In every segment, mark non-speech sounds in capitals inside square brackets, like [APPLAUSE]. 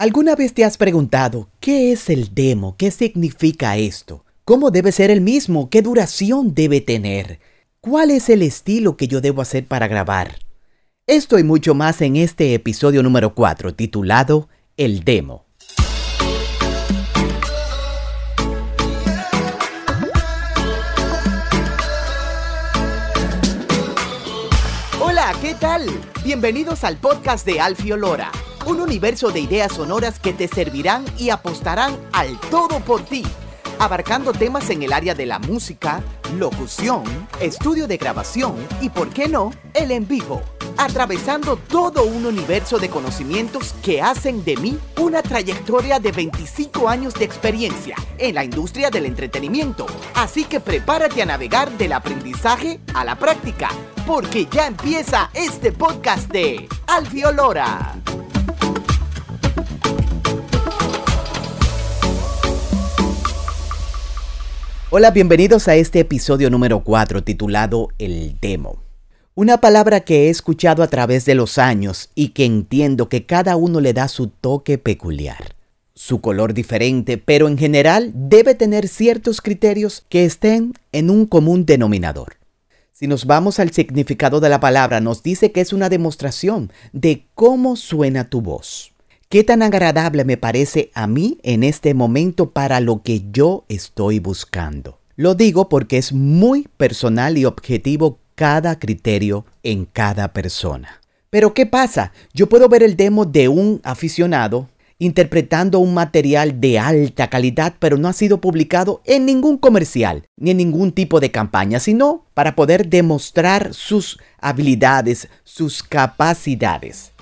¿Alguna vez te has preguntado qué es el demo? ¿Qué significa esto? ¿Cómo debe ser el mismo? ¿Qué duración debe tener? ¿Cuál es el estilo que yo debo hacer para grabar? Esto y mucho más en este episodio número 4 titulado El demo. Hola, ¿qué tal? Bienvenidos al podcast de Alfio Lora un universo de ideas sonoras que te servirán y apostarán al todo por ti, abarcando temas en el área de la música, locución, estudio de grabación y, por qué no, el en vivo, atravesando todo un universo de conocimientos que hacen de mí una trayectoria de 25 años de experiencia en la industria del entretenimiento. Así que prepárate a navegar del aprendizaje a la práctica, porque ya empieza este podcast de Alfio Lora. Hola, bienvenidos a este episodio número 4 titulado El Demo. Una palabra que he escuchado a través de los años y que entiendo que cada uno le da su toque peculiar. Su color diferente, pero en general debe tener ciertos criterios que estén en un común denominador. Si nos vamos al significado de la palabra, nos dice que es una demostración de cómo suena tu voz. ¿Qué tan agradable me parece a mí en este momento para lo que yo estoy buscando? Lo digo porque es muy personal y objetivo cada criterio en cada persona. Pero ¿qué pasa? Yo puedo ver el demo de un aficionado interpretando un material de alta calidad, pero no ha sido publicado en ningún comercial ni en ningún tipo de campaña, sino para poder demostrar sus habilidades, sus capacidades.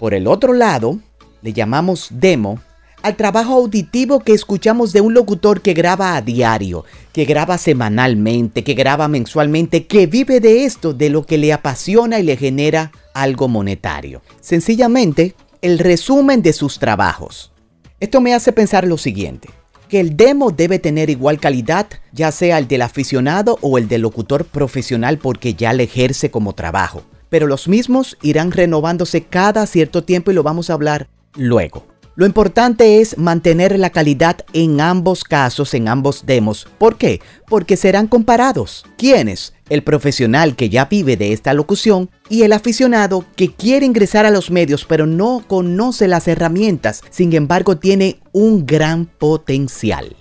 Por el otro lado, le llamamos demo al trabajo auditivo que escuchamos de un locutor que graba a diario, que graba semanalmente, que graba mensualmente, que vive de esto, de lo que le apasiona y le genera algo monetario. Sencillamente, el resumen de sus trabajos. Esto me hace pensar lo siguiente, que el demo debe tener igual calidad, ya sea el del aficionado o el del locutor profesional porque ya le ejerce como trabajo. Pero los mismos irán renovándose cada cierto tiempo y lo vamos a hablar luego. Lo importante es mantener la calidad en ambos casos, en ambos demos. ¿Por qué? Porque serán comparados. ¿Quiénes? El profesional que ya vive de esta locución y el aficionado que quiere ingresar a los medios pero no conoce las herramientas, sin embargo tiene un gran potencial.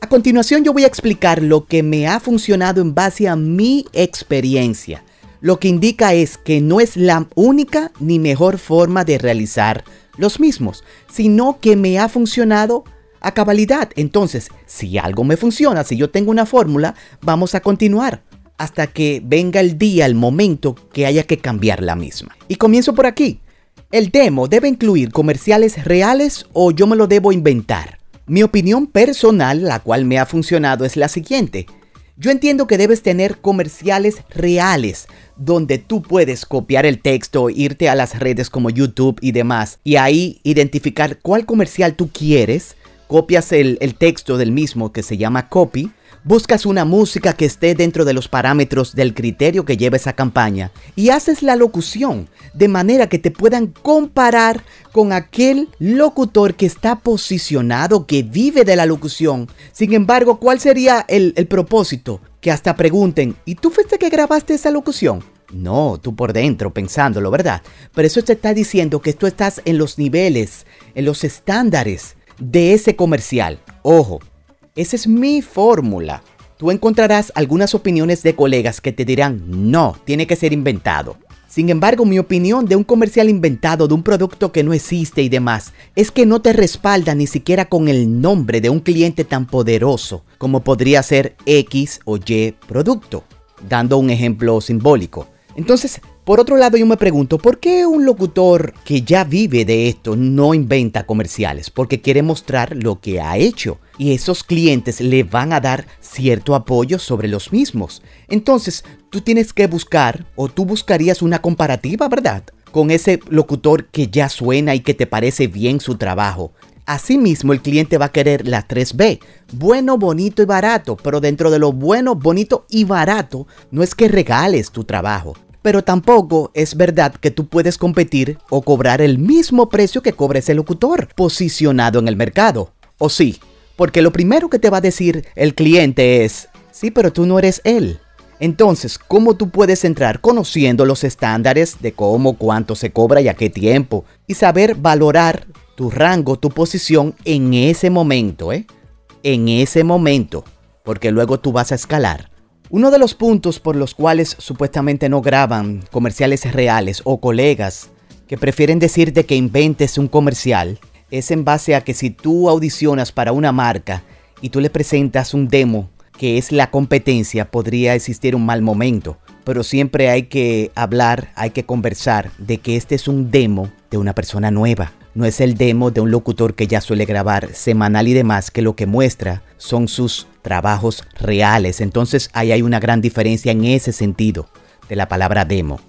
A continuación yo voy a explicar lo que me ha funcionado en base a mi experiencia. Lo que indica es que no es la única ni mejor forma de realizar los mismos, sino que me ha funcionado a cabalidad. Entonces, si algo me funciona, si yo tengo una fórmula, vamos a continuar hasta que venga el día, el momento que haya que cambiar la misma. Y comienzo por aquí. ¿El demo debe incluir comerciales reales o yo me lo debo inventar? Mi opinión personal, la cual me ha funcionado, es la siguiente. Yo entiendo que debes tener comerciales reales, donde tú puedes copiar el texto, irte a las redes como YouTube y demás, y ahí identificar cuál comercial tú quieres, copias el, el texto del mismo que se llama copy, buscas una música que esté dentro de los parámetros del criterio que lleva esa campaña y haces la locución de manera que te puedan comparar con aquel locutor que está posicionado, que vive de la locución. Sin embargo, ¿cuál sería el, el propósito? Que hasta pregunten, ¿y tú fuiste que grabaste esa locución? No, tú por dentro pensándolo, ¿verdad? Pero eso te está diciendo que tú estás en los niveles, en los estándares de ese comercial. Ojo, esa es mi fórmula. Tú encontrarás algunas opiniones de colegas que te dirán, no, tiene que ser inventado. Sin embargo, mi opinión de un comercial inventado, de un producto que no existe y demás, es que no te respalda ni siquiera con el nombre de un cliente tan poderoso como podría ser X o Y producto, dando un ejemplo simbólico. Entonces, por otro lado, yo me pregunto, ¿por qué un locutor que ya vive de esto no inventa comerciales? Porque quiere mostrar lo que ha hecho y esos clientes le van a dar cierto apoyo sobre los mismos. Entonces, tú tienes que buscar o tú buscarías una comparativa, ¿verdad? Con ese locutor que ya suena y que te parece bien su trabajo. Asimismo, el cliente va a querer la 3B, bueno, bonito y barato, pero dentro de lo bueno, bonito y barato, no es que regales tu trabajo, Pero tampoco es verdad que tú puedes competir o cobrar el mismo precio que cobra ese locutor posicionado en el mercado. ¿O sí? Porque lo primero que te va a decir el cliente es, sí, pero tú no eres él. Entonces, ¿cómo tú puedes entrar conociendo los estándares de cómo, cuánto se cobra y a qué tiempo? Y saber valorar tu rango, tu posición en ese momento, ¿eh? En ese momento, porque luego tú vas a escalar. Uno de los puntos por los cuales supuestamente no graban comerciales reales o colegas que prefieren decirte que inventes un comercial es en base a que si tú audicionas para una marca y tú le presentas un demo que es la competencia, podría existir un mal momento. Pero siempre hay que hablar, hay que conversar de que este es un demo de una persona nueva. No es el demo de un locutor que ya suele grabar semanal y demás, que lo que muestra son sus trabajos reales. Entonces ahí hay una gran diferencia en ese sentido de la palabra demo.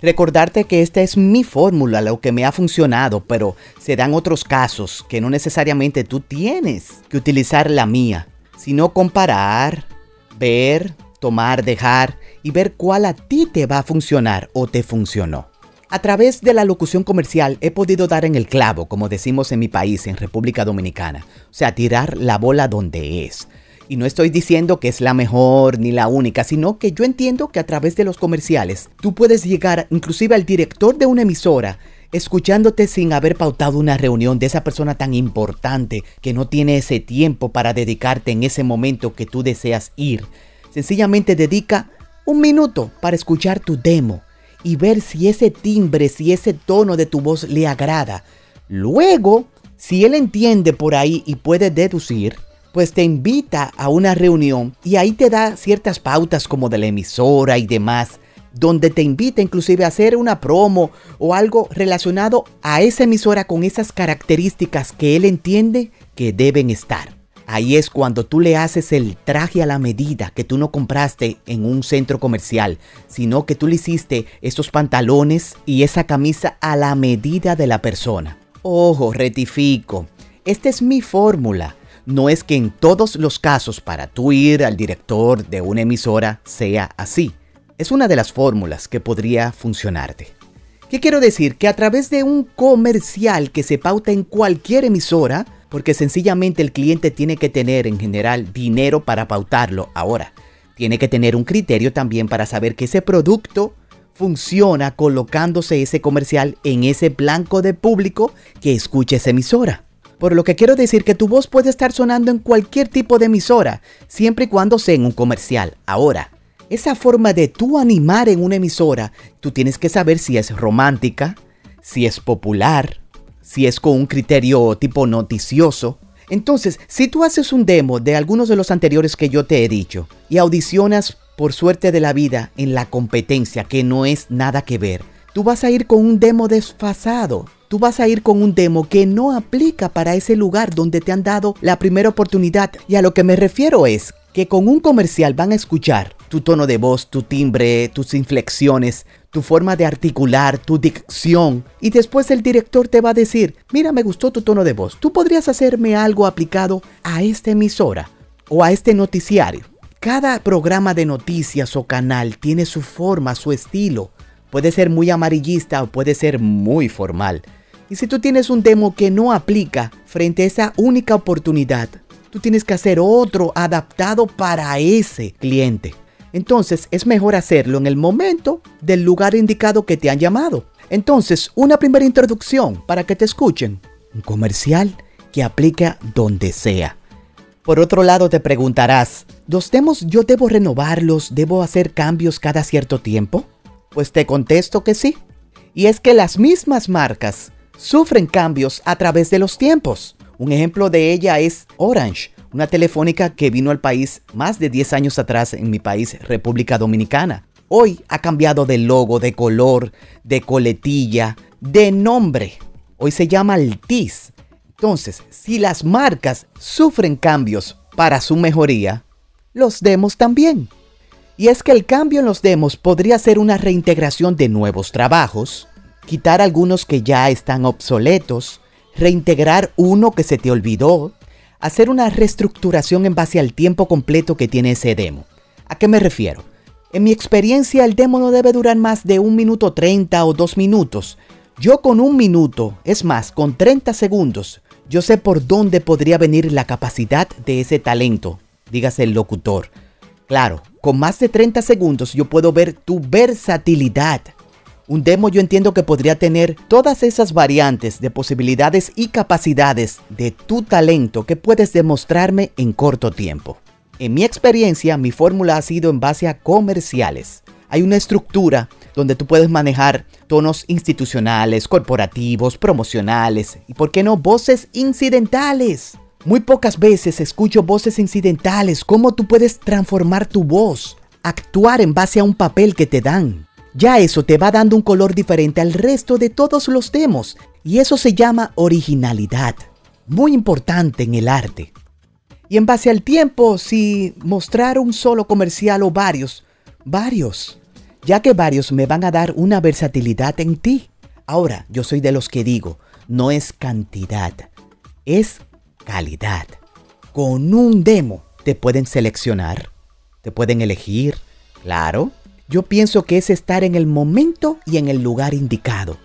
Recordarte que esta es mi fórmula, lo que me ha funcionado, pero se dan otros casos que no necesariamente tú tienes que utilizar la mía, sino comparar, ver, tomar, dejar y ver cuál a ti te va a funcionar o te funcionó. A través de la locución comercial he podido dar en el clavo, como decimos en mi país, en República Dominicana, o sea, tirar la bola donde es. Y no estoy diciendo que es la mejor ni la única, sino que yo entiendo que a través de los comerciales tú puedes llegar inclusive al director de una emisora escuchándote sin haber pautado una reunión de esa persona tan importante que no tiene ese tiempo para dedicarte en ese momento que tú deseas ir. Sencillamente dedica un minuto para escuchar tu demo y ver si ese timbre, si ese tono de tu voz le agrada. Luego, si él entiende por ahí y puede deducir, pues te invita a una reunión y ahí te da ciertas pautas como de la emisora y demás, donde te invita inclusive a hacer una promo o algo relacionado a esa emisora con esas características que él entiende que deben estar. Ahí es cuando tú le haces el traje a la medida que tú no compraste en un centro comercial, sino que tú le hiciste esos pantalones y esa camisa a la medida de la persona. Ojo, retifico. Esta es mi fórmula no es que en todos los casos para tú ir al director de una emisora sea así. Es una de las fórmulas que podría funcionarte. ¿Qué quiero decir? Que a través de un comercial que se pauta en cualquier emisora, porque sencillamente el cliente tiene que tener en general dinero para pautarlo ahora, tiene que tener un criterio también para saber que ese producto funciona colocándose ese comercial en ese blanco de público que escucha esa emisora. Por lo que quiero decir que tu voz puede estar sonando en cualquier tipo de emisora, siempre y cuando sea en un comercial. Ahora, esa forma de tú animar en una emisora, tú tienes que saber si es romántica, si es popular, si es con un criterio tipo noticioso. Entonces, si tú haces un demo de algunos de los anteriores que yo te he dicho y audicionas por suerte de la vida en la competencia, que no es nada que ver, tú vas a ir con un demo desfasado tú vas a ir con un demo que no aplica para ese lugar donde te han dado la primera oportunidad. Y a lo que me refiero es que con un comercial van a escuchar tu tono de voz, tu timbre, tus inflexiones, tu forma de articular, tu dicción. Y después el director te va a decir, mira, me gustó tu tono de voz. Tú podrías hacerme algo aplicado a esta emisora o a este noticiario. Cada programa de noticias o canal tiene su forma, su estilo. Puede ser muy amarillista o puede ser muy formal. Y si tú tienes un demo que no aplica frente a esa única oportunidad, tú tienes que hacer otro adaptado para ese cliente. Entonces es mejor hacerlo en el momento del lugar indicado que te han llamado. Entonces, una primera introducción para que te escuchen. Un comercial que aplica donde sea. Por otro lado, te preguntarás, ¿los demos yo debo renovarlos? ¿Debo hacer cambios cada cierto tiempo? Pues te contesto que sí. Y es que las mismas marcas sufren cambios a través de los tiempos. Un ejemplo de ella es Orange, una telefónica que vino al país más de 10 años atrás en mi país, República Dominicana. Hoy ha cambiado de logo, de color, de coletilla, de nombre. Hoy se llama Altis. Entonces, si las marcas sufren cambios para su mejoría, los demos también. Y es que el cambio en los demos podría ser una reintegración de nuevos trabajos, quitar algunos que ya están obsoletos, reintegrar uno que se te olvidó, hacer una reestructuración en base al tiempo completo que tiene ese demo. ¿A qué me refiero? En mi experiencia el demo no debe durar más de un minuto 30 o dos minutos. Yo con un minuto, es más, con 30 segundos, yo sé por dónde podría venir la capacidad de ese talento, dígase el locutor. Claro, con más de 30 segundos yo puedo ver tu versatilidad. Un demo yo entiendo que podría tener todas esas variantes de posibilidades y capacidades de tu talento que puedes demostrarme en corto tiempo. En mi experiencia, mi fórmula ha sido en base a comerciales. Hay una estructura donde tú puedes manejar tonos institucionales, corporativos, promocionales y, ¿por qué no, voces incidentales? Muy pocas veces escucho voces incidentales, cómo tú puedes transformar tu voz, actuar en base a un papel que te dan. Ya eso te va dando un color diferente al resto de todos los demos y eso se llama originalidad, muy importante en el arte. Y en base al tiempo, si mostrar un solo comercial o varios, varios, ya que varios me van a dar una versatilidad en ti. Ahora, yo soy de los que digo, no es cantidad, es calidad. Con un demo te pueden seleccionar, te pueden elegir, claro. Yo pienso que es estar en el momento y en el lugar indicado,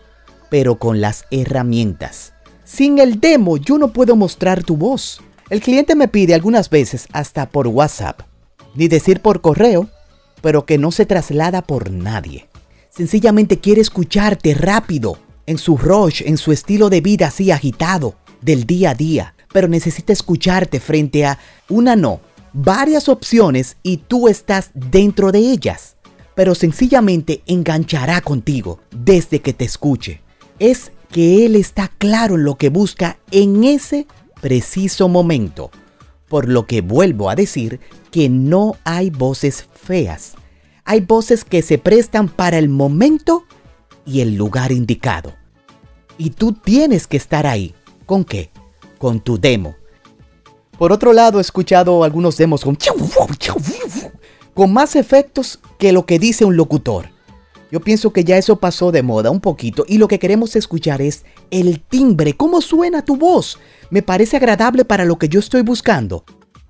pero con las herramientas. Sin el demo yo no puedo mostrar tu voz. El cliente me pide algunas veces hasta por WhatsApp, ni decir por correo, pero que no se traslada por nadie. Sencillamente quiere escucharte rápido, en su rush, en su estilo de vida así agitado, del día a día, pero necesita escucharte frente a una no, varias opciones y tú estás dentro de ellas. Pero sencillamente enganchará contigo desde que te escuche. Es que él está claro en lo que busca en ese preciso momento, por lo que vuelvo a decir que no hay voces feas. Hay voces que se prestan para el momento y el lugar indicado. Y tú tienes que estar ahí. ¿Con qué? Con tu demo. Por otro lado, he escuchado algunos demos con, con más efectos que lo que dice un locutor. Yo pienso que ya eso pasó de moda un poquito y lo que queremos escuchar es el timbre, cómo suena tu voz. Me parece agradable para lo que yo estoy buscando.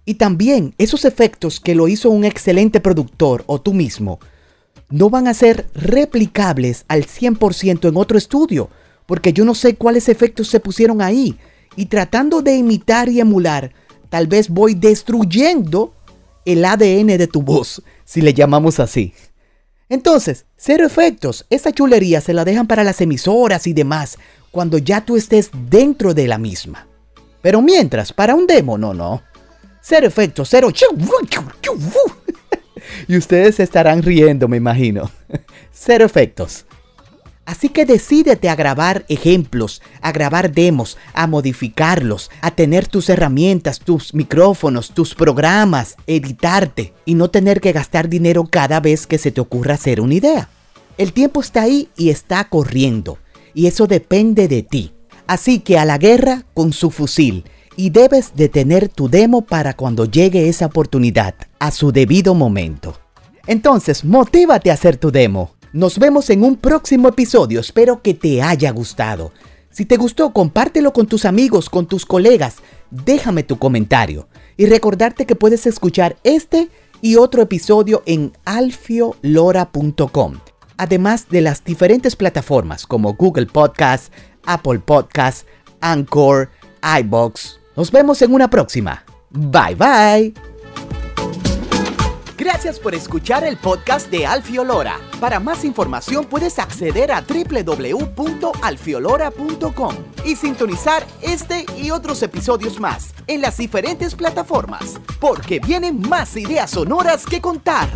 Y también esos efectos que lo hizo un excelente productor o tú mismo no van a ser replicables al 100% en otro estudio, porque yo no sé cuáles efectos se pusieron ahí. Y tratando de imitar y emular, tal vez voy destruyendo el ADN de tu voz, si le llamamos así. Entonces, cero efectos. Esa chulería se la dejan para las emisoras y demás cuando ya tú estés dentro de la misma. Pero mientras, para un demo, no, no. Cero efectos, cero. [LAUGHS] y ustedes estarán riendo, me imagino. [LAUGHS] Cero efectos. Así que decídete a grabar ejemplos, a grabar demos, a modificarlos, a tener tus herramientas, tus micrófonos, tus programas, editarte y no tener que gastar dinero cada vez que se te ocurra hacer una idea. El tiempo está ahí y está corriendo y eso depende de ti. Así que a la guerra con su fusil y debes de tener tu demo para cuando llegue esa oportunidad a su debido momento. Entonces, motívate a hacer tu demo. Nos vemos en un próximo episodio, espero que te haya gustado. Si te gustó, compártelo con tus amigos, con tus colegas, déjame tu comentario y recordarte que puedes escuchar este y otro episodio en alfiolora.com, además de las diferentes plataformas como Google Podcast, Apple Podcast, Anchor, iBox. Nos vemos en una próxima. Bye bye. Gracias por escuchar el podcast de Alfiolora. Para más información puedes acceder a www.alfiolora.com y sintonizar este y otros episodios más en las diferentes plataformas, porque vienen más ideas sonoras que contar.